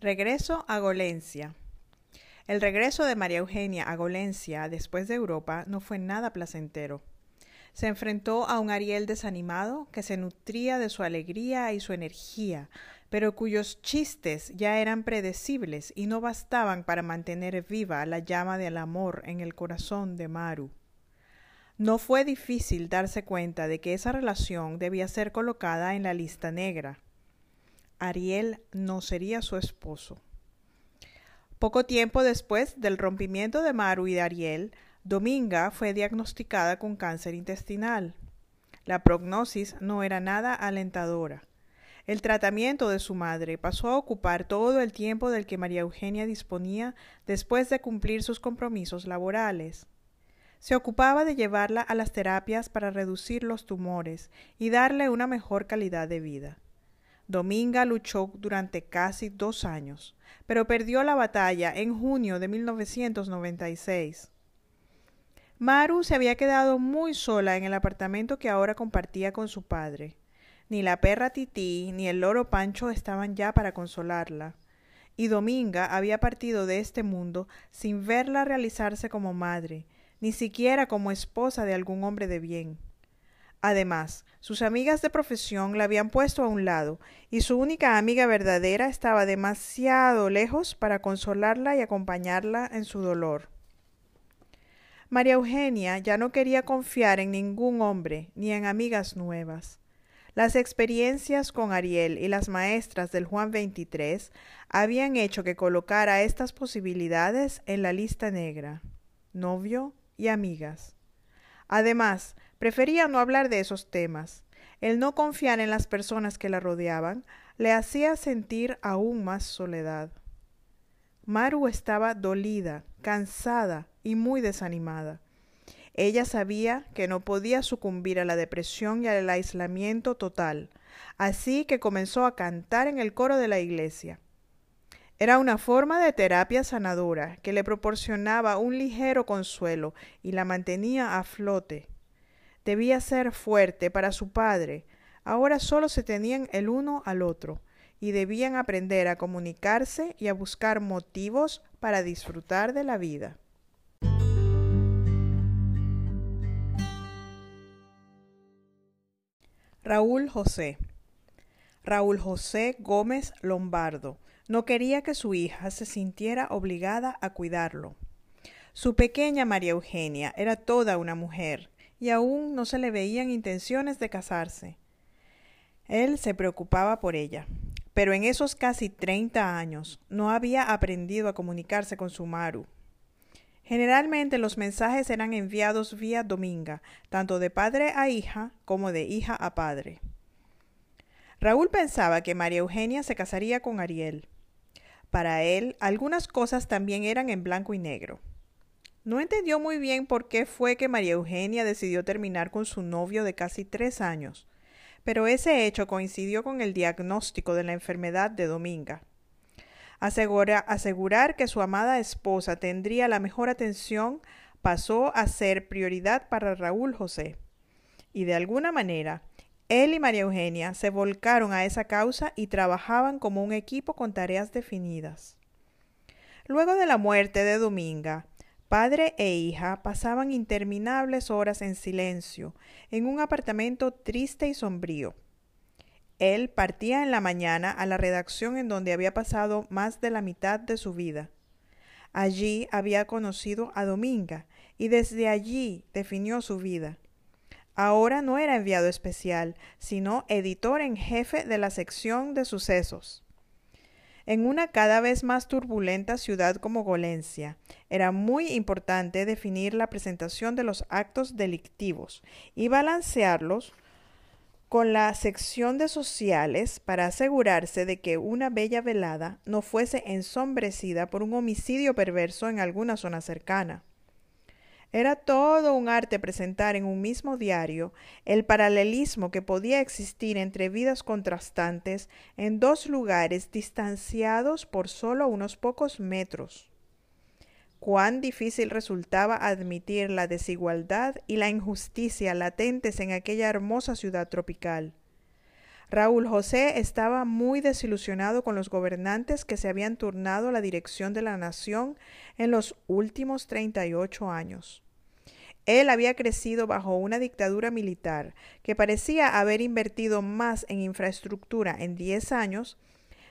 Regreso a Golencia. El regreso de María Eugenia a Golencia después de Europa no fue nada placentero. Se enfrentó a un Ariel desanimado que se nutría de su alegría y su energía, pero cuyos chistes ya eran predecibles y no bastaban para mantener viva la llama del amor en el corazón de Maru. No fue difícil darse cuenta de que esa relación debía ser colocada en la lista negra. Ariel no sería su esposo. Poco tiempo después del rompimiento de Maru y de Ariel, Dominga fue diagnosticada con cáncer intestinal. La prognosis no era nada alentadora. El tratamiento de su madre pasó a ocupar todo el tiempo del que María Eugenia disponía después de cumplir sus compromisos laborales. Se ocupaba de llevarla a las terapias para reducir los tumores y darle una mejor calidad de vida. Dominga luchó durante casi dos años, pero perdió la batalla en junio de 1996. Maru se había quedado muy sola en el apartamento que ahora compartía con su padre. Ni la perra Tití ni el loro Pancho estaban ya para consolarla. Y Dominga había partido de este mundo sin verla realizarse como madre, ni siquiera como esposa de algún hombre de bien. Además, sus amigas de profesión la habían puesto a un lado, y su única amiga verdadera estaba demasiado lejos para consolarla y acompañarla en su dolor. María Eugenia ya no quería confiar en ningún hombre, ni en amigas nuevas. Las experiencias con Ariel y las maestras del Juan 23 habían hecho que colocara estas posibilidades en la lista negra, novio y amigas. Además, prefería no hablar de esos temas. El no confiar en las personas que la rodeaban le hacía sentir aún más soledad. Maru estaba dolida, cansada y muy desanimada. Ella sabía que no podía sucumbir a la depresión y al aislamiento total, así que comenzó a cantar en el coro de la iglesia. Era una forma de terapia sanadora que le proporcionaba un ligero consuelo y la mantenía a flote. Debía ser fuerte para su padre. Ahora solo se tenían el uno al otro y debían aprender a comunicarse y a buscar motivos para disfrutar de la vida. Raúl José. Raúl José Gómez Lombardo no quería que su hija se sintiera obligada a cuidarlo. Su pequeña María Eugenia era toda una mujer y aún no se le veían intenciones de casarse. Él se preocupaba por ella, pero en esos casi treinta años no había aprendido a comunicarse con su Maru. Generalmente los mensajes eran enviados vía dominga, tanto de padre a hija como de hija a padre. Raúl pensaba que María Eugenia se casaría con Ariel. Para él, algunas cosas también eran en blanco y negro. No entendió muy bien por qué fue que María Eugenia decidió terminar con su novio de casi tres años, pero ese hecho coincidió con el diagnóstico de la enfermedad de Dominga asegurar que su amada esposa tendría la mejor atención pasó a ser prioridad para Raúl José. Y de alguna manera, él y María Eugenia se volcaron a esa causa y trabajaban como un equipo con tareas definidas. Luego de la muerte de Dominga, padre e hija pasaban interminables horas en silencio, en un apartamento triste y sombrío. Él partía en la mañana a la redacción en donde había pasado más de la mitad de su vida. Allí había conocido a Dominga y desde allí definió su vida. Ahora no era enviado especial, sino editor en jefe de la sección de sucesos. En una cada vez más turbulenta ciudad como Golencia, era muy importante definir la presentación de los actos delictivos y balancearlos con la sección de sociales para asegurarse de que una bella velada no fuese ensombrecida por un homicidio perverso en alguna zona cercana. Era todo un arte presentar en un mismo diario el paralelismo que podía existir entre vidas contrastantes en dos lugares distanciados por solo unos pocos metros cuán difícil resultaba admitir la desigualdad y la injusticia latentes en aquella hermosa ciudad tropical. Raúl José estaba muy desilusionado con los gobernantes que se habían turnado la dirección de la nación en los últimos 38 años. Él había crecido bajo una dictadura militar que parecía haber invertido más en infraestructura en 10 años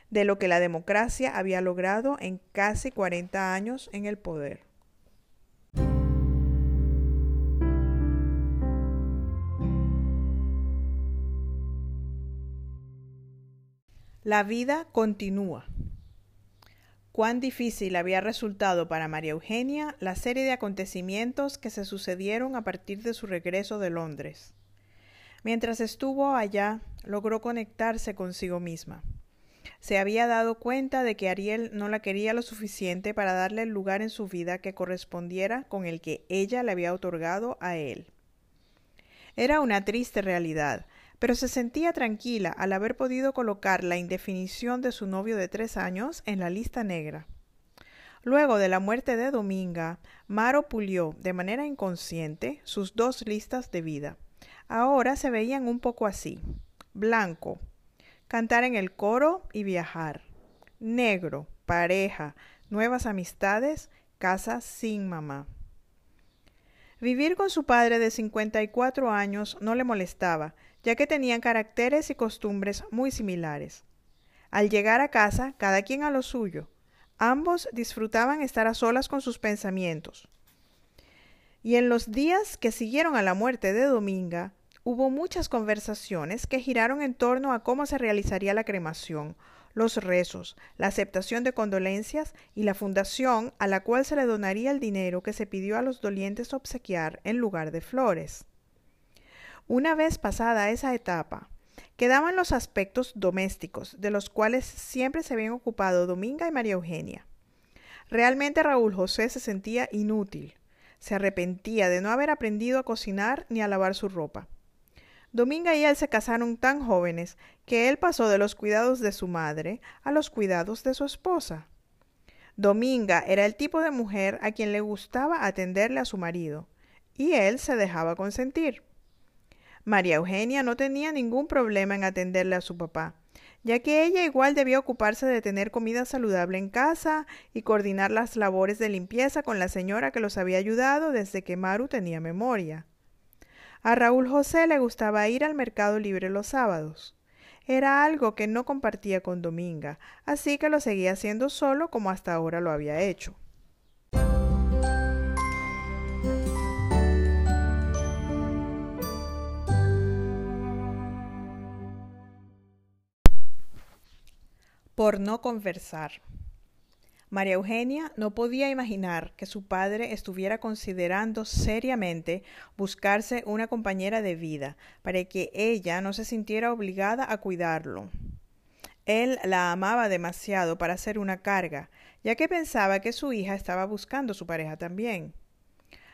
de lo que la democracia había logrado en casi 40 años en el poder. La vida continúa. Cuán difícil había resultado para María Eugenia la serie de acontecimientos que se sucedieron a partir de su regreso de Londres. Mientras estuvo allá, logró conectarse consigo misma. Se había dado cuenta de que Ariel no la quería lo suficiente para darle el lugar en su vida que correspondiera con el que ella le había otorgado a él. Era una triste realidad, pero se sentía tranquila al haber podido colocar la indefinición de su novio de tres años en la lista negra. Luego de la muerte de Dominga, Maro pulió de manera inconsciente sus dos listas de vida. Ahora se veían un poco así. Blanco, cantar en el coro y viajar. Negro, pareja, nuevas amistades, casa sin mamá. Vivir con su padre de 54 años no le molestaba, ya que tenían caracteres y costumbres muy similares. Al llegar a casa, cada quien a lo suyo. Ambos disfrutaban estar a solas con sus pensamientos. Y en los días que siguieron a la muerte de Dominga, hubo muchas conversaciones que giraron en torno a cómo se realizaría la cremación, los rezos, la aceptación de condolencias y la fundación a la cual se le donaría el dinero que se pidió a los dolientes obsequiar en lugar de flores. Una vez pasada esa etapa, quedaban los aspectos domésticos, de los cuales siempre se habían ocupado Dominga y María Eugenia. Realmente Raúl José se sentía inútil, se arrepentía de no haber aprendido a cocinar ni a lavar su ropa. Dominga y él se casaron tan jóvenes que él pasó de los cuidados de su madre a los cuidados de su esposa. Dominga era el tipo de mujer a quien le gustaba atenderle a su marido, y él se dejaba consentir. María Eugenia no tenía ningún problema en atenderle a su papá, ya que ella igual debía ocuparse de tener comida saludable en casa y coordinar las labores de limpieza con la señora que los había ayudado desde que Maru tenía memoria. A Raúl José le gustaba ir al mercado libre los sábados. Era algo que no compartía con Dominga, así que lo seguía haciendo solo como hasta ahora lo había hecho. Por no conversar. María Eugenia no podía imaginar que su padre estuviera considerando seriamente buscarse una compañera de vida para que ella no se sintiera obligada a cuidarlo. Él la amaba demasiado para ser una carga, ya que pensaba que su hija estaba buscando su pareja también.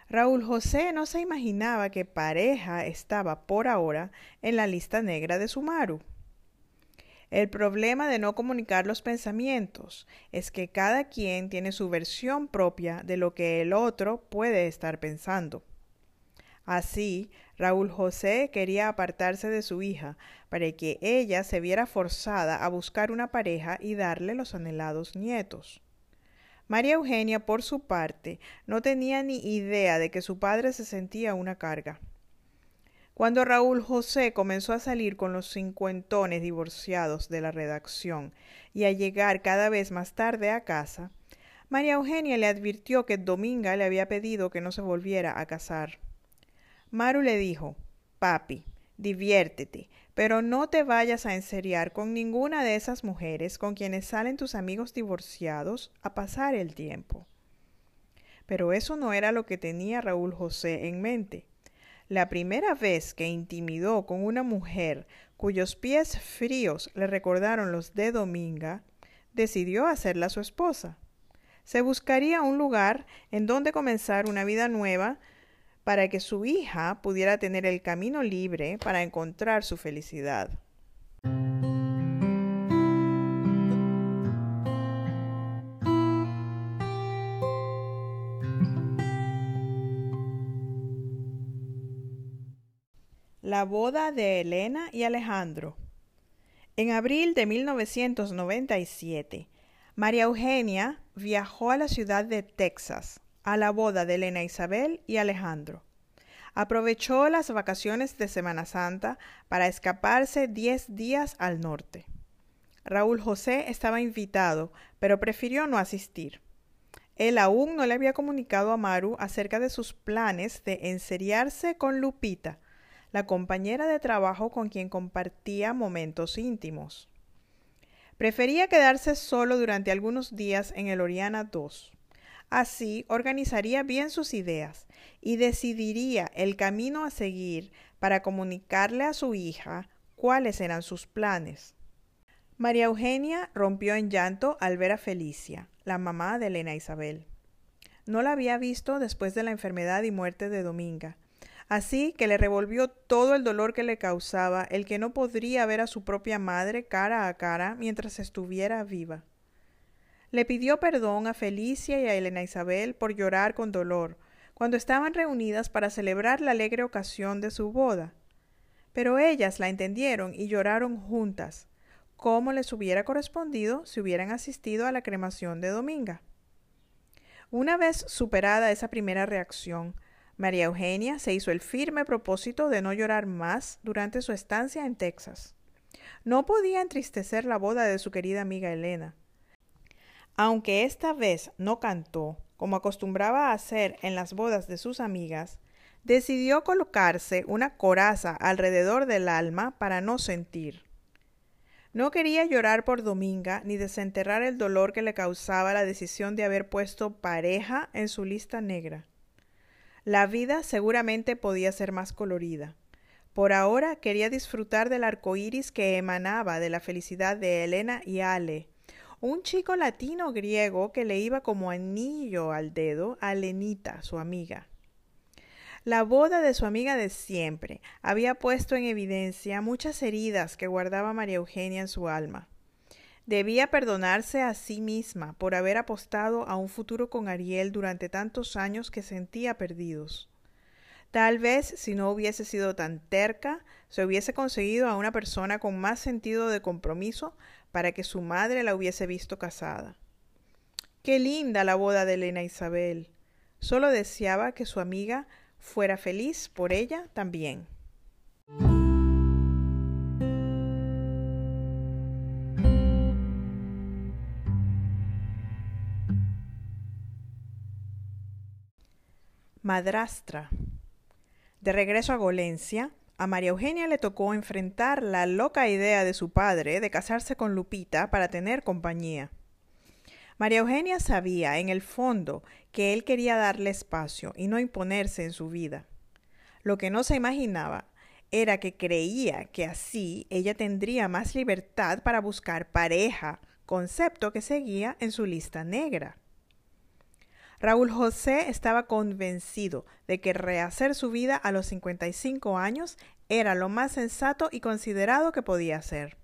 Raúl José no se imaginaba que pareja estaba por ahora en la lista negra de Sumaru. El problema de no comunicar los pensamientos es que cada quien tiene su versión propia de lo que el otro puede estar pensando. Así, Raúl José quería apartarse de su hija para que ella se viera forzada a buscar una pareja y darle los anhelados nietos. María Eugenia, por su parte, no tenía ni idea de que su padre se sentía una carga. Cuando Raúl José comenzó a salir con los cincuentones divorciados de la redacción y a llegar cada vez más tarde a casa, María Eugenia le advirtió que Dominga le había pedido que no se volviera a casar. Maru le dijo, Papi, diviértete, pero no te vayas a enseriar con ninguna de esas mujeres con quienes salen tus amigos divorciados a pasar el tiempo. Pero eso no era lo que tenía Raúl José en mente. La primera vez que intimidó con una mujer cuyos pies fríos le recordaron los de Dominga, decidió hacerla su esposa. Se buscaría un lugar en donde comenzar una vida nueva para que su hija pudiera tener el camino libre para encontrar su felicidad. La boda de Elena y Alejandro. En abril de 1997, María Eugenia viajó a la ciudad de Texas a la boda de Elena Isabel y Alejandro. Aprovechó las vacaciones de Semana Santa para escaparse diez días al norte. Raúl José estaba invitado, pero prefirió no asistir. Él aún no le había comunicado a Maru acerca de sus planes de enseriarse con Lupita, la compañera de trabajo con quien compartía momentos íntimos. Prefería quedarse solo durante algunos días en el Oriana II. Así organizaría bien sus ideas y decidiría el camino a seguir para comunicarle a su hija cuáles eran sus planes. María Eugenia rompió en llanto al ver a Felicia, la mamá de Elena Isabel. No la había visto después de la enfermedad y muerte de Dominga, Así que le revolvió todo el dolor que le causaba el que no podría ver a su propia madre cara a cara mientras estuviera viva. Le pidió perdón a Felicia y a Elena Isabel por llorar con dolor cuando estaban reunidas para celebrar la alegre ocasión de su boda. Pero ellas la entendieron y lloraron juntas, como les hubiera correspondido si hubieran asistido a la cremación de Dominga. Una vez superada esa primera reacción, María Eugenia se hizo el firme propósito de no llorar más durante su estancia en Texas. No podía entristecer la boda de su querida amiga Elena. Aunque esta vez no cantó, como acostumbraba a hacer en las bodas de sus amigas, decidió colocarse una coraza alrededor del alma para no sentir. No quería llorar por Dominga ni desenterrar el dolor que le causaba la decisión de haber puesto pareja en su lista negra. La vida seguramente podía ser más colorida. Por ahora quería disfrutar del arco iris que emanaba de la felicidad de Elena y Ale, un chico latino griego que le iba como anillo al dedo a Lenita, su amiga. La boda de su amiga de siempre había puesto en evidencia muchas heridas que guardaba María Eugenia en su alma. Debía perdonarse a sí misma por haber apostado a un futuro con Ariel durante tantos años que sentía perdidos. Tal vez si no hubiese sido tan terca, se hubiese conseguido a una persona con más sentido de compromiso para que su madre la hubiese visto casada. Qué linda la boda de Elena Isabel. Solo deseaba que su amiga fuera feliz por ella también. Madrastra. De regreso a Golencia, a María Eugenia le tocó enfrentar la loca idea de su padre de casarse con Lupita para tener compañía. María Eugenia sabía, en el fondo, que él quería darle espacio y no imponerse en su vida. Lo que no se imaginaba era que creía que así ella tendría más libertad para buscar pareja, concepto que seguía en su lista negra. Raúl José estaba convencido de que rehacer su vida a los 55 años era lo más sensato y considerado que podía hacer.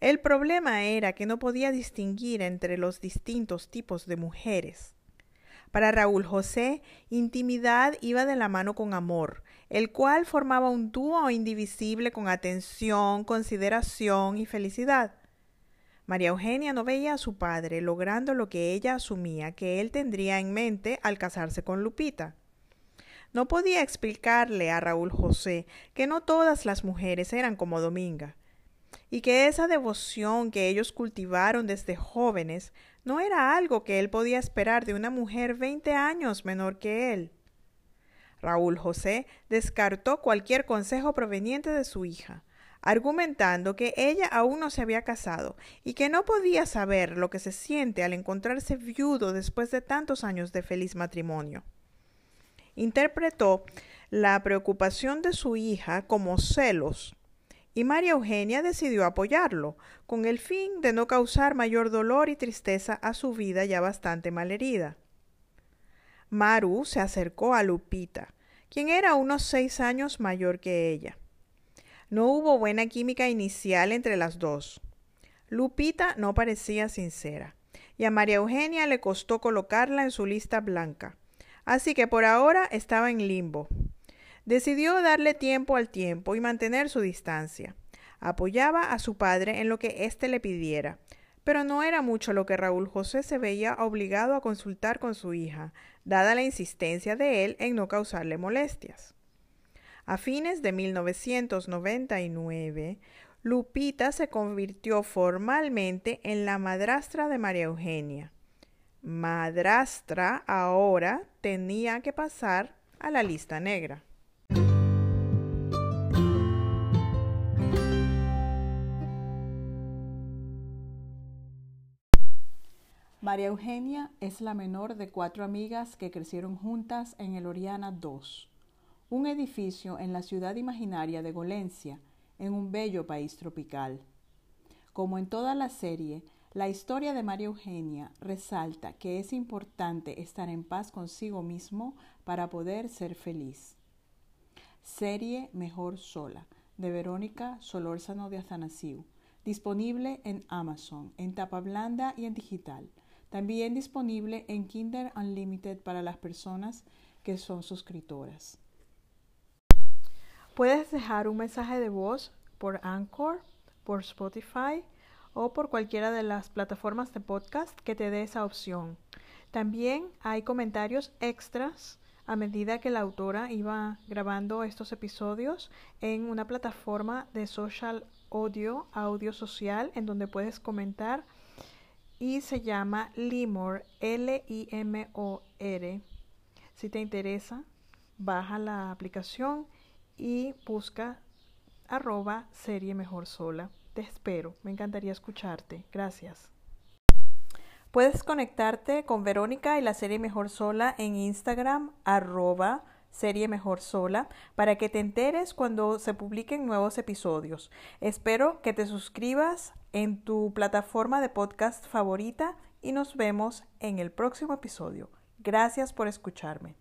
El problema era que no podía distinguir entre los distintos tipos de mujeres. Para Raúl José, intimidad iba de la mano con amor, el cual formaba un dúo indivisible con atención, consideración y felicidad. María Eugenia no veía a su padre logrando lo que ella asumía que él tendría en mente al casarse con Lupita. No podía explicarle a Raúl José que no todas las mujeres eran como Dominga, y que esa devoción que ellos cultivaron desde jóvenes no era algo que él podía esperar de una mujer veinte años menor que él. Raúl José descartó cualquier consejo proveniente de su hija, argumentando que ella aún no se había casado y que no podía saber lo que se siente al encontrarse viudo después de tantos años de feliz matrimonio. Interpretó la preocupación de su hija como celos y María Eugenia decidió apoyarlo, con el fin de no causar mayor dolor y tristeza a su vida ya bastante malherida. Maru se acercó a Lupita, quien era unos seis años mayor que ella. No hubo buena química inicial entre las dos. Lupita no parecía sincera, y a María Eugenia le costó colocarla en su lista blanca, así que por ahora estaba en limbo. Decidió darle tiempo al tiempo y mantener su distancia. Apoyaba a su padre en lo que éste le pidiera, pero no era mucho lo que Raúl José se veía obligado a consultar con su hija, dada la insistencia de él en no causarle molestias. A fines de 1999, Lupita se convirtió formalmente en la madrastra de María Eugenia. Madrastra ahora tenía que pasar a la lista negra. María Eugenia es la menor de cuatro amigas que crecieron juntas en el Oriana II, un edificio en la ciudad imaginaria de Golencia, en un bello país tropical. Como en toda la serie, la historia de María Eugenia resalta que es importante estar en paz consigo mismo para poder ser feliz. Serie Mejor Sola, de Verónica Solórzano de Atanasiu, disponible en Amazon, en tapa blanda y en digital. También disponible en Kinder Unlimited para las personas que son suscriptoras. Puedes dejar un mensaje de voz por Anchor, por Spotify o por cualquiera de las plataformas de podcast que te dé esa opción. También hay comentarios extras a medida que la autora iba grabando estos episodios en una plataforma de social audio, audio social, en donde puedes comentar y se llama Limor, L-I-M-O-R. Si te interesa, baja la aplicación y busca arroba serie mejor sola. Te espero, me encantaría escucharte. Gracias. Puedes conectarte con Verónica y la serie Mejor Sola en Instagram arroba serie Mejor Sola para que te enteres cuando se publiquen nuevos episodios. Espero que te suscribas en tu plataforma de podcast favorita y nos vemos en el próximo episodio. Gracias por escucharme.